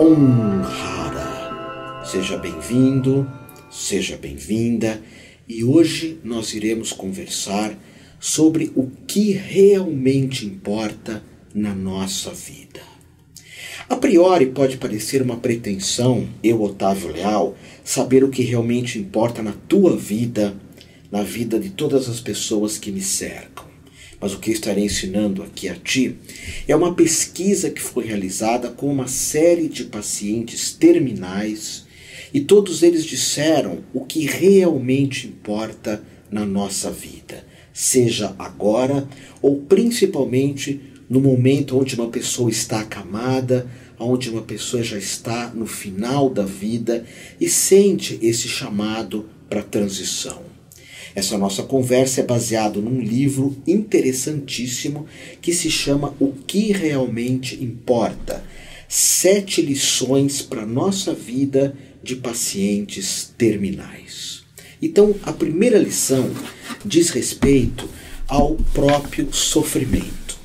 honrada. Seja bem-vindo, seja bem-vinda e hoje nós iremos conversar sobre o que realmente importa na nossa vida. A priori pode parecer uma pretensão, eu, Otávio Leal, saber o que realmente importa na tua vida, na vida de todas as pessoas que me cercam mas o que estarei ensinando aqui a ti é uma pesquisa que foi realizada com uma série de pacientes terminais e todos eles disseram o que realmente importa na nossa vida, seja agora ou principalmente no momento onde uma pessoa está acamada, onde uma pessoa já está no final da vida e sente esse chamado para transição. Essa nossa conversa é baseada num livro interessantíssimo que se chama O que Realmente Importa: Sete Lições para a Nossa Vida de Pacientes Terminais. Então, a primeira lição diz respeito ao próprio sofrimento.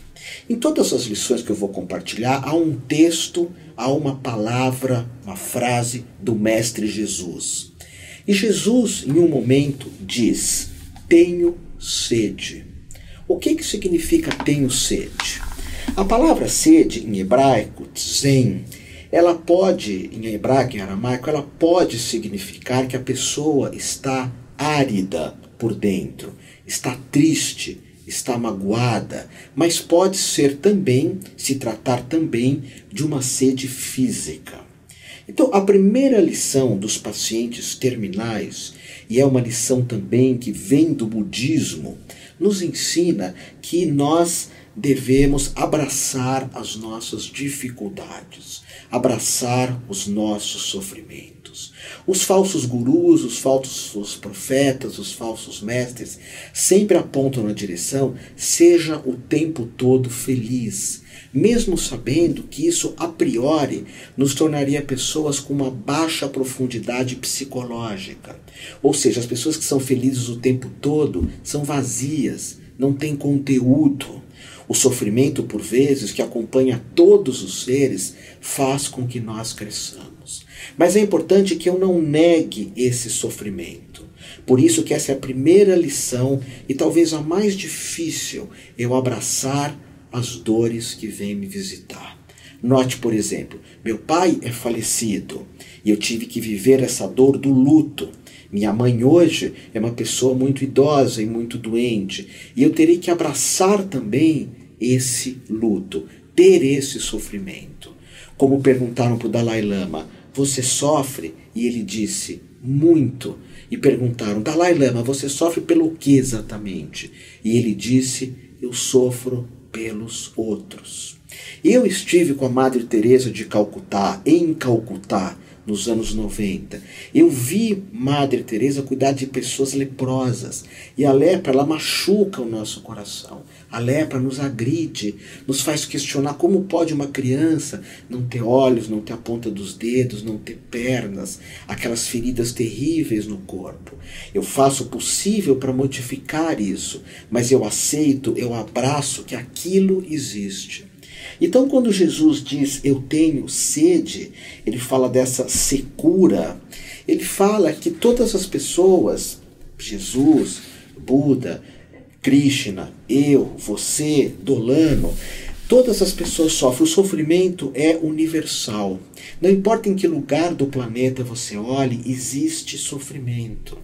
Em todas as lições que eu vou compartilhar, há um texto, há uma palavra, uma frase do Mestre Jesus. E Jesus, em um momento, diz: Tenho sede. O que, que significa tenho sede? A palavra sede em hebraico, tzen, ela pode, em hebraico e aramaico, ela pode significar que a pessoa está árida por dentro, está triste, está magoada, mas pode ser também, se tratar também de uma sede física. Então, a primeira lição dos pacientes terminais, e é uma lição também que vem do budismo, nos ensina que nós devemos abraçar as nossas dificuldades, abraçar os nossos sofrimentos. Os falsos gurus, os falsos profetas, os falsos mestres sempre apontam na direção: seja o tempo todo feliz, mesmo sabendo que isso a priori nos tornaria pessoas com uma baixa profundidade psicológica. Ou seja, as pessoas que são felizes o tempo todo são vazias, não têm conteúdo. O sofrimento, por vezes, que acompanha todos os seres, faz com que nós cresçamos. Mas é importante que eu não negue esse sofrimento. Por isso que essa é a primeira lição e talvez a mais difícil, eu abraçar as dores que vêm me visitar. Note, por exemplo, meu pai é falecido e eu tive que viver essa dor do luto. Minha mãe hoje é uma pessoa muito idosa e muito doente, e eu terei que abraçar também esse luto, ter esse sofrimento. Como perguntaram para o Dalai Lama, você sofre? E ele disse, muito. E perguntaram, Dalai Lama, você sofre pelo que exatamente? E ele disse, eu sofro pelos outros. Eu estive com a Madre Teresa de Calcutá, em Calcutá, nos anos 90. Eu vi Madre Teresa cuidar de pessoas leprosas, e a lepra ela machuca o nosso coração. A lepra nos agride, nos faz questionar como pode uma criança não ter olhos, não ter a ponta dos dedos, não ter pernas, aquelas feridas terríveis no corpo. Eu faço o possível para modificar isso, mas eu aceito, eu abraço que aquilo existe. Então, quando Jesus diz eu tenho sede, ele fala dessa secura, ele fala que todas as pessoas, Jesus, Buda, Krishna, eu, você, Dolano, Todas as pessoas sofrem. O sofrimento é universal. Não importa em que lugar do planeta você olhe, existe sofrimento.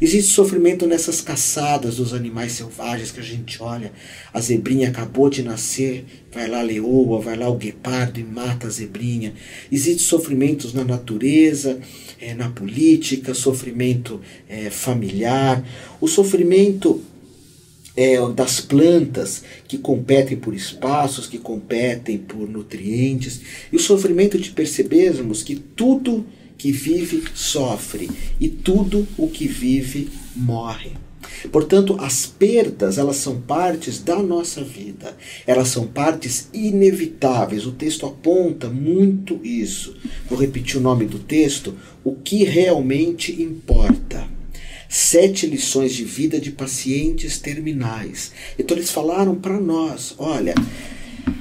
Existe sofrimento nessas caçadas dos animais selvagens que a gente olha. A zebrinha acabou de nascer, vai lá a leoa, vai lá o guepardo e mata a zebrinha. Existe sofrimentos na natureza, é, na política, sofrimento é, familiar. O sofrimento é, das plantas que competem por espaços, que competem por nutrientes, e o sofrimento de percebermos que tudo que vive sofre e tudo o que vive morre. Portanto, as perdas, elas são partes da nossa vida. Elas são partes inevitáveis. O texto aponta muito isso. Vou repetir o nome do texto, o que realmente importa sete lições de vida de pacientes terminais. Então eles falaram para nós: olha,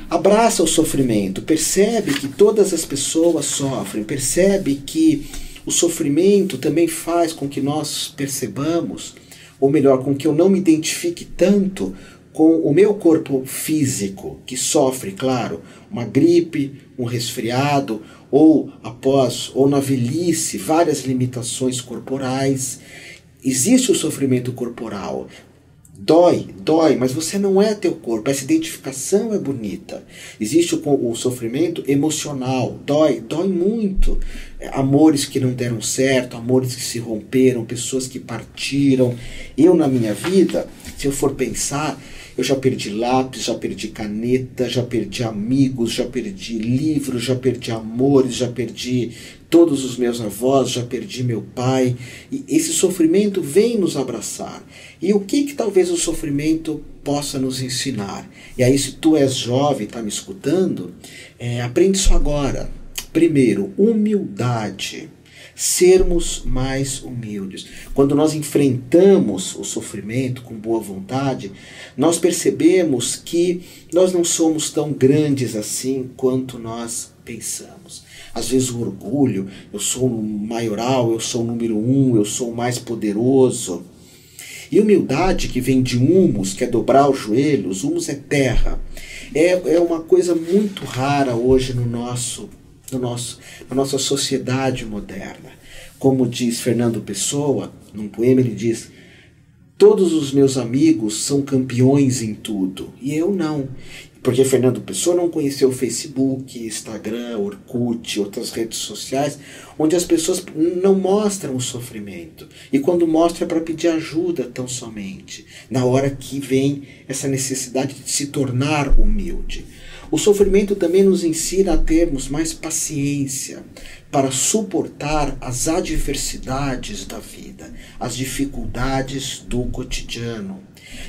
abraça o sofrimento, percebe que todas as pessoas sofrem, percebe que o sofrimento também faz com que nós percebamos, ou melhor, com que eu não me identifique tanto com o meu corpo físico, que sofre, claro, uma gripe, um resfriado, ou após, ou na velhice, várias limitações corporais. Existe o sofrimento corporal, Dói, dói, mas você não é teu corpo. Essa identificação é bonita. Existe o, o sofrimento emocional, dói, dói muito. É, amores que não deram certo, amores que se romperam, pessoas que partiram. Eu, na minha vida, se eu for pensar, eu já perdi lápis, já perdi caneta, já perdi amigos, já perdi livros, já perdi amores, já perdi todos os meus avós, já perdi meu pai. E esse sofrimento vem nos abraçar. E o que que talvez o sofrimento possa nos ensinar? E aí, se tu és jovem, está me escutando, é, aprende isso agora. Primeiro, humildade sermos mais humildes. Quando nós enfrentamos o sofrimento com boa vontade, nós percebemos que nós não somos tão grandes assim quanto nós pensamos. Às vezes o orgulho, eu sou o maioral, eu sou o número um, eu sou o mais poderoso. E humildade que vem de humus, que é dobrar os joelhos, humus é terra. É, é uma coisa muito rara hoje no nosso no nosso, na nossa sociedade moderna. Como diz Fernando Pessoa, num poema, ele diz: Todos os meus amigos são campeões em tudo, e eu não. Porque Fernando Pessoa não conheceu Facebook, Instagram, Orkut, outras redes sociais, onde as pessoas não mostram o sofrimento. E quando mostra é para pedir ajuda tão somente, na hora que vem essa necessidade de se tornar humilde. O sofrimento também nos ensina a termos mais paciência para suportar as adversidades da vida, as dificuldades do cotidiano.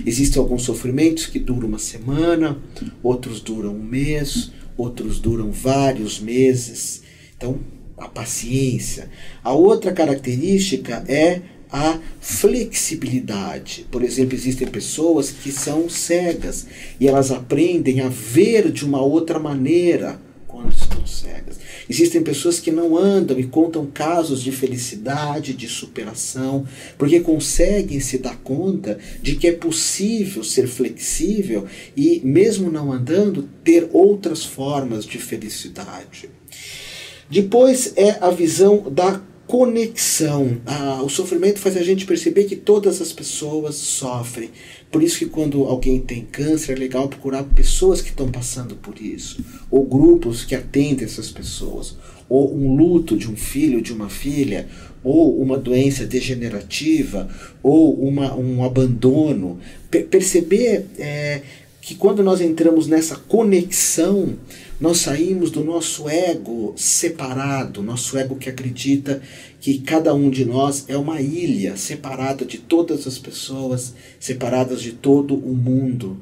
Existem alguns sofrimentos que duram uma semana, outros duram um mês, outros duram vários meses. Então, a paciência. A outra característica é a flexibilidade. Por exemplo, existem pessoas que são cegas e elas aprendem a ver de uma outra maneira quando estão cegas. Existem pessoas que não andam e contam casos de felicidade, de superação, porque conseguem se dar conta de que é possível ser flexível e, mesmo não andando, ter outras formas de felicidade. Depois é a visão da conexão. Ah, o sofrimento faz a gente perceber que todas as pessoas sofrem. Por isso que quando alguém tem câncer é legal procurar pessoas que estão passando por isso, ou grupos que atendem essas pessoas, ou um luto de um filho, de uma filha, ou uma doença degenerativa, ou uma, um abandono. perceber é, que quando nós entramos nessa conexão, nós saímos do nosso ego separado, nosso ego que acredita que cada um de nós é uma ilha separada de todas as pessoas, separadas de todo o mundo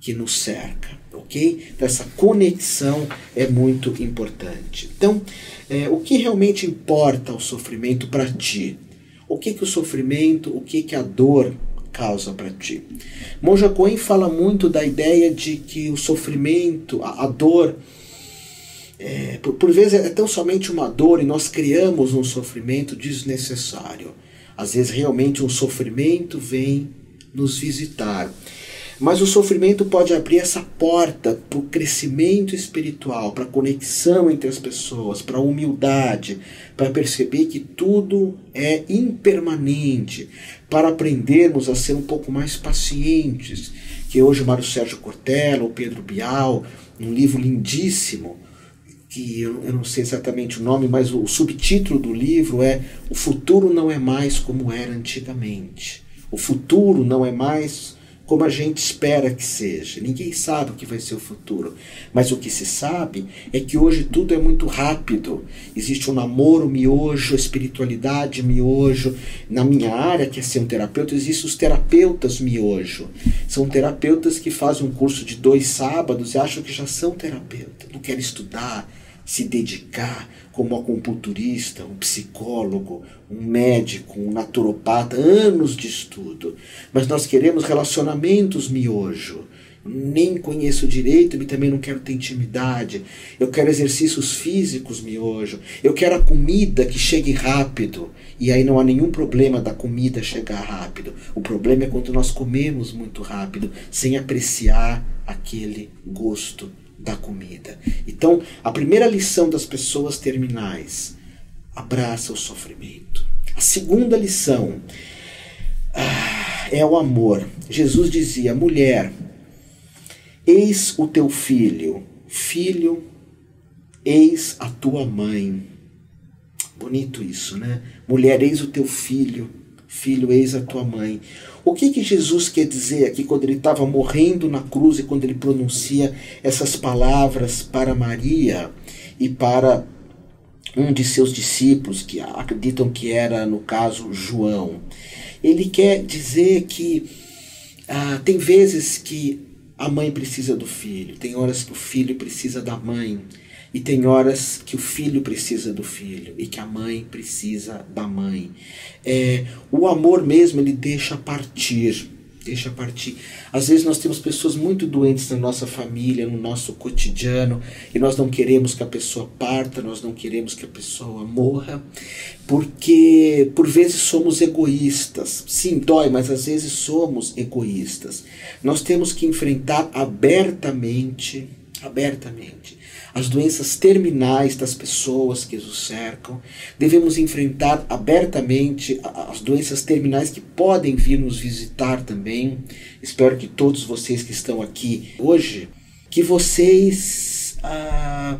que nos cerca, ok? Então, essa conexão é muito importante. Então, é, o que realmente importa o sofrimento para ti? O que, que o sofrimento, o que, que a dor causa para ti. Monja Coen fala muito da ideia de que o sofrimento, a, a dor, é, por, por vezes é tão somente uma dor e nós criamos um sofrimento desnecessário. Às vezes realmente um sofrimento vem nos visitar. Mas o sofrimento pode abrir essa porta para o crescimento espiritual, para a conexão entre as pessoas, para a humildade, para perceber que tudo é impermanente, para aprendermos a ser um pouco mais pacientes. Que hoje Mário Sérgio Cortella, o Pedro Bial, um livro lindíssimo, que eu, não sei exatamente o nome, mas o subtítulo do livro é O futuro não é mais como era antigamente. O futuro não é mais como a gente espera que seja. Ninguém sabe o que vai ser o futuro. Mas o que se sabe é que hoje tudo é muito rápido. Existe um namoro miojo, espiritualidade miojo. Na minha área, que é ser um terapeuta, existem os terapeutas miojo. São terapeutas que fazem um curso de dois sábados e acham que já são terapeutas. Não querem estudar, se dedicar como acupunturista, um psicólogo, um médico, um naturopata, anos de estudo. Mas nós queremos relacionamentos miojo, nem conheço direito e também não quero ter intimidade. Eu quero exercícios físicos, miojo. Eu quero a comida que chegue rápido. E aí não há nenhum problema da comida chegar rápido. O problema é quando nós comemos muito rápido, sem apreciar aquele gosto da comida. Então, a primeira lição das pessoas terminais: abraça o sofrimento. A segunda lição ah, é o amor. Jesus dizia: mulher, eis o teu filho, filho, eis a tua mãe. Bonito isso, né? Mulher, eis o teu filho, filho, eis a tua mãe. O que, que Jesus quer dizer aqui quando ele estava morrendo na cruz e quando ele pronuncia essas palavras para Maria e para um de seus discípulos, que acreditam que era, no caso, João? Ele quer dizer que ah, tem vezes que a mãe precisa do filho, tem horas que o filho precisa da mãe. E tem horas que o filho precisa do filho e que a mãe precisa da mãe. É, o amor mesmo ele deixa partir, deixa partir. Às vezes nós temos pessoas muito doentes na nossa família, no nosso cotidiano, e nós não queremos que a pessoa parta, nós não queremos que a pessoa morra, porque por vezes somos egoístas. Sim, dói, mas às vezes somos egoístas. Nós temos que enfrentar abertamente, abertamente as doenças terminais das pessoas que nos cercam. Devemos enfrentar abertamente as doenças terminais que podem vir nos visitar também. Espero que todos vocês que estão aqui hoje, que vocês ah,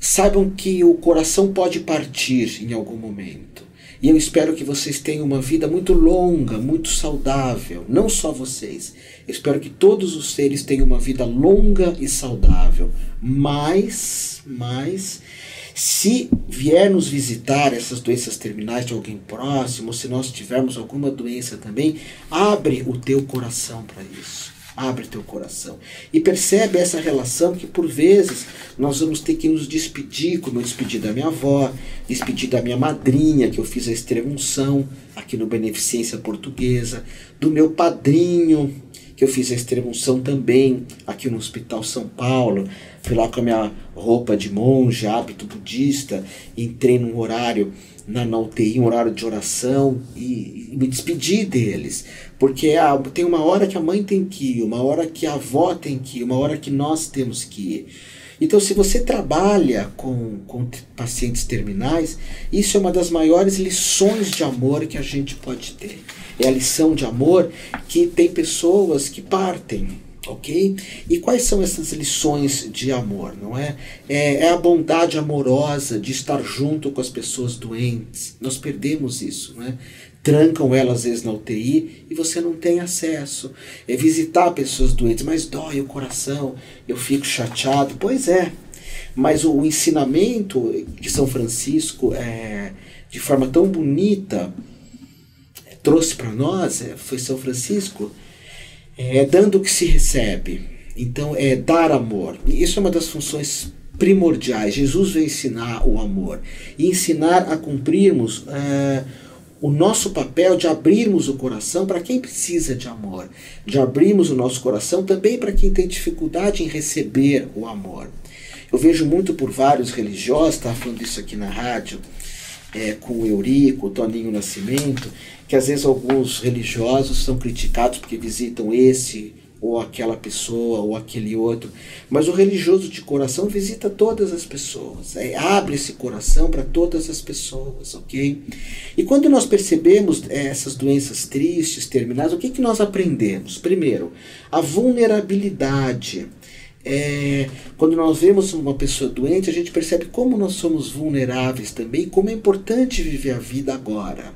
saibam que o coração pode partir em algum momento. E eu espero que vocês tenham uma vida muito longa, muito saudável. Não só vocês. Eu espero que todos os seres tenham uma vida longa e saudável. Mas, mas, se vier nos visitar essas doenças terminais de alguém próximo, se nós tivermos alguma doença também, abre o teu coração para isso. Abre teu coração. E percebe essa relação que por vezes nós vamos ter que nos despedir, como eu despedi da minha avó, despedi da minha madrinha, que eu fiz a extremunção aqui no Beneficência Portuguesa, do meu padrinho, que eu fiz a extremunção também aqui no Hospital São Paulo. Fui lá com a minha roupa de monge, hábito budista, entrei num horário na, UTI, um horário de oração e, e me despedi deles. Porque ah, tem uma hora que a mãe tem que ir, uma hora que a avó tem que ir, uma hora que nós temos que ir. Então, se você trabalha com, com pacientes terminais, isso é uma das maiores lições de amor que a gente pode ter. É a lição de amor que tem pessoas que partem, ok? E quais são essas lições de amor, não é? é? É a bondade amorosa de estar junto com as pessoas doentes. Nós perdemos isso, não é? Trancam elas às vezes na UTI e você não tem acesso. É visitar pessoas doentes, mas dói o coração, eu fico chateado. Pois é, mas o, o ensinamento de São Francisco é de forma tão bonita trouxe para nós é, foi São Francisco é dando o que se recebe. Então é dar amor. Isso é uma das funções primordiais. Jesus veio ensinar o amor e ensinar a cumprirmos é, o nosso papel de abrirmos o coração para quem precisa de amor, de abrirmos o nosso coração também para quem tem dificuldade em receber o amor. Eu vejo muito por vários religiosos, estava falando isso aqui na rádio, é, com o Eurico, o Toninho Nascimento, que às vezes alguns religiosos são criticados porque visitam esse ou aquela pessoa ou aquele outro, mas o religioso de coração visita todas as pessoas, é, abre esse coração para todas as pessoas, ok? E quando nós percebemos é, essas doenças tristes, terminais, o que, que nós aprendemos? Primeiro, a vulnerabilidade. É, quando nós vemos uma pessoa doente, a gente percebe como nós somos vulneráveis também, como é importante viver a vida agora.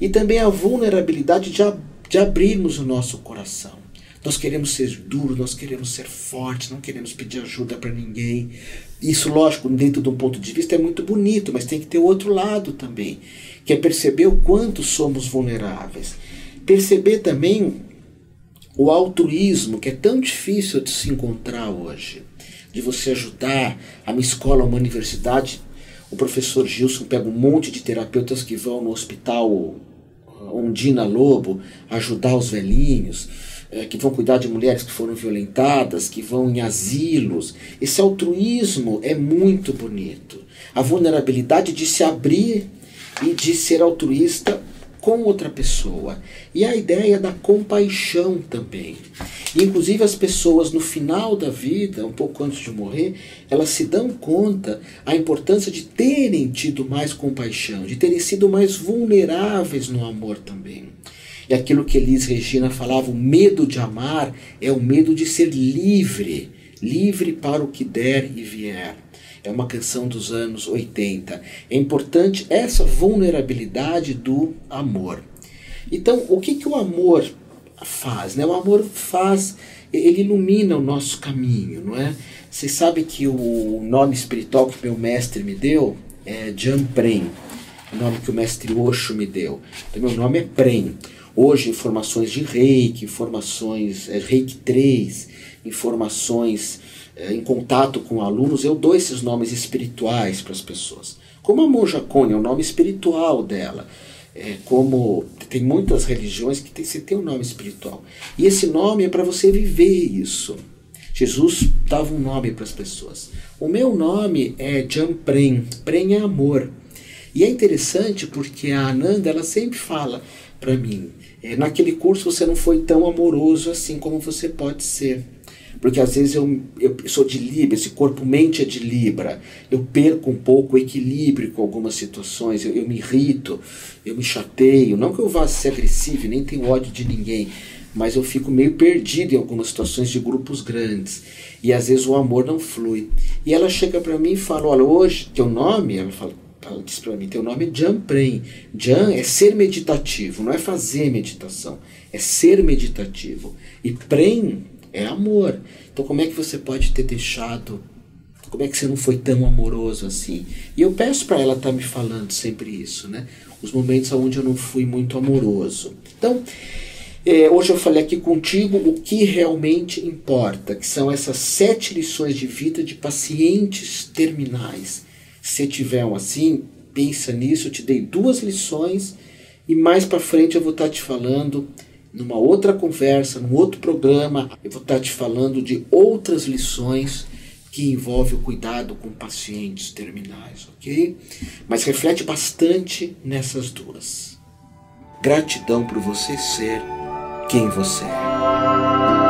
E também a vulnerabilidade de, de abrirmos o nosso coração. Nós queremos ser duros, nós queremos ser fortes, não queremos pedir ajuda para ninguém. Isso, lógico, dentro de um ponto de vista é muito bonito, mas tem que ter outro lado também, que é perceber o quanto somos vulneráveis. Perceber também o altruísmo, que é tão difícil de se encontrar hoje, de você ajudar. A minha escola, uma universidade, o professor Gilson pega um monte de terapeutas que vão no hospital Ondina Lobo ajudar os velhinhos. É, que vão cuidar de mulheres que foram violentadas, que vão em asilos. Esse altruísmo é muito bonito. A vulnerabilidade de se abrir e de ser altruísta com outra pessoa. E a ideia da compaixão também. Inclusive as pessoas no final da vida, um pouco antes de morrer, elas se dão conta a importância de terem tido mais compaixão, de terem sido mais vulneráveis no amor também. E aquilo que Elis Regina falava, o medo de amar é o medo de ser livre, livre para o que der e vier. É uma canção dos anos 80. É importante essa vulnerabilidade do amor. Então, o que, que o amor faz? Né? O amor faz, ele ilumina o nosso caminho, não é? Vocês sabem que o nome espiritual que meu mestre me deu é Jamprem, o nome que o mestre Osho me deu. Então, meu nome é Prem. Hoje, informações de reiki, informações, é, reiki 3, informações é, em contato com alunos, eu dou esses nomes espirituais para as pessoas. Como a monja Cônia, é o nome espiritual dela. É, como tem muitas religiões que tem, você tem um nome espiritual. E esse nome é para você viver isso. Jesus dava um nome para as pessoas. O meu nome é Jamprem. Prem é amor. E é interessante porque a Ananda ela sempre fala para mim: naquele curso você não foi tão amoroso assim como você pode ser. Porque às vezes eu, eu sou de Libra, esse corpo-mente é de Libra. Eu perco um pouco o equilíbrio com algumas situações, eu, eu me irrito, eu me chateio. Não que eu vá ser agressivo, nem tenho ódio de ninguém, mas eu fico meio perdido em algumas situações de grupos grandes. E às vezes o amor não flui. E ela chega para mim e fala: Olha, hoje, teu nome? Ela fala: ela disse para mim, teu nome é Jan Prem. Jan é ser meditativo, não é fazer meditação, é ser meditativo. E Prem é amor. Então como é que você pode ter deixado? Como é que você não foi tão amoroso assim? E eu peço para ela estar tá me falando sempre isso, né? Os momentos onde eu não fui muito amoroso. Então, é, hoje eu falei aqui contigo o que realmente importa, que são essas sete lições de vida de pacientes terminais. Se tiver um assim, pensa nisso. Eu te dei duas lições e mais para frente eu vou estar tá te falando numa outra conversa, num outro programa, eu vou estar te falando de outras lições que envolvem o cuidado com pacientes terminais, ok? Mas reflete bastante nessas duas. Gratidão por você ser quem você é.